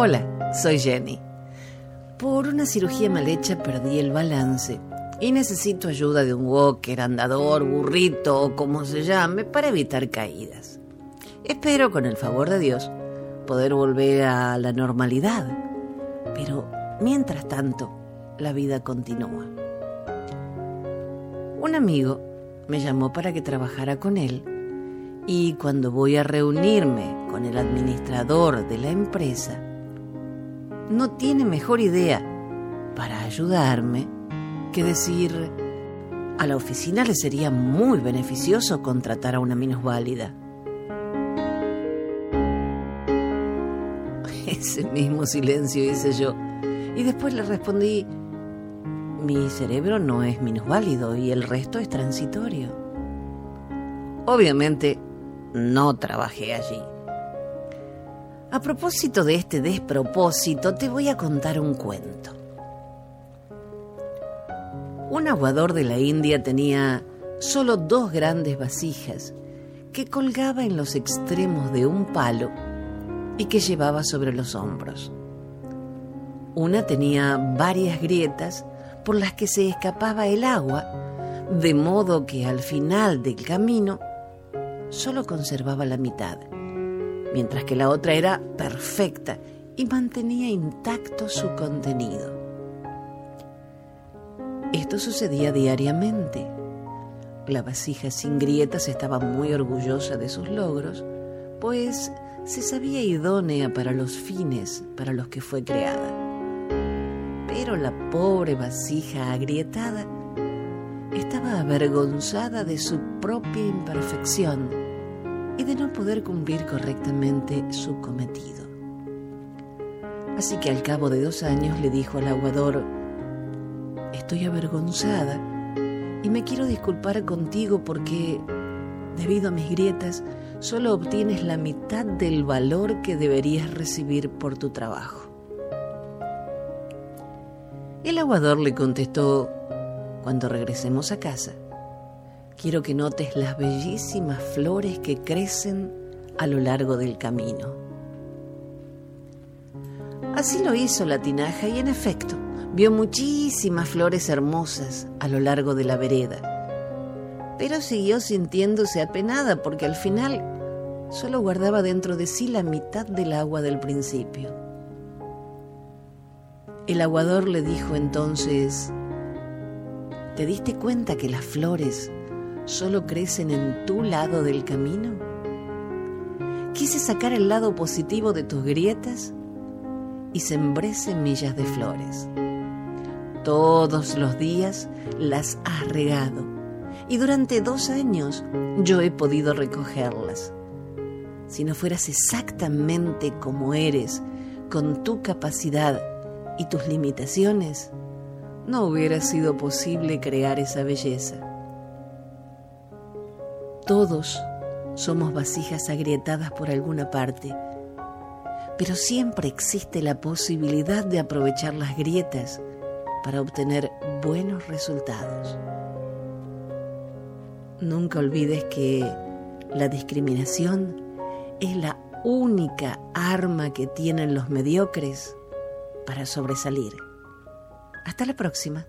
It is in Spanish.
Hola, soy Jenny. Por una cirugía mal hecha perdí el balance y necesito ayuda de un walker, andador, burrito o como se llame para evitar caídas. Espero, con el favor de Dios, poder volver a la normalidad. Pero, mientras tanto, la vida continúa. Un amigo me llamó para que trabajara con él y cuando voy a reunirme con el administrador de la empresa, no tiene mejor idea para ayudarme que decir, a la oficina le sería muy beneficioso contratar a una minusválida. Ese mismo silencio hice yo y después le respondí, mi cerebro no es minusválido y el resto es transitorio. Obviamente no trabajé allí. A propósito de este despropósito, te voy a contar un cuento. Un aguador de la India tenía solo dos grandes vasijas que colgaba en los extremos de un palo y que llevaba sobre los hombros. Una tenía varias grietas por las que se escapaba el agua, de modo que al final del camino solo conservaba la mitad mientras que la otra era perfecta y mantenía intacto su contenido. Esto sucedía diariamente. La vasija sin grietas estaba muy orgullosa de sus logros, pues se sabía idónea para los fines para los que fue creada. Pero la pobre vasija agrietada estaba avergonzada de su propia imperfección y de no poder cumplir correctamente su cometido. Así que al cabo de dos años le dijo al aguador, estoy avergonzada y me quiero disculpar contigo porque, debido a mis grietas, solo obtienes la mitad del valor que deberías recibir por tu trabajo. El aguador le contestó, cuando regresemos a casa, quiero que notes las bellísimas flores que crecen a lo largo del camino. Así lo hizo la tinaja y en efecto vio muchísimas flores hermosas a lo largo de la vereda, pero siguió sintiéndose apenada porque al final solo guardaba dentro de sí la mitad del agua del principio. El aguador le dijo entonces, ¿te diste cuenta que las flores solo crecen en tu lado del camino? Quise sacar el lado positivo de tus grietas y sembré semillas de flores. Todos los días las has regado y durante dos años yo he podido recogerlas. Si no fueras exactamente como eres, con tu capacidad y tus limitaciones, no hubiera sido posible crear esa belleza. Todos somos vasijas agrietadas por alguna parte, pero siempre existe la posibilidad de aprovechar las grietas para obtener buenos resultados. Nunca olvides que la discriminación es la única arma que tienen los mediocres para sobresalir. Hasta la próxima.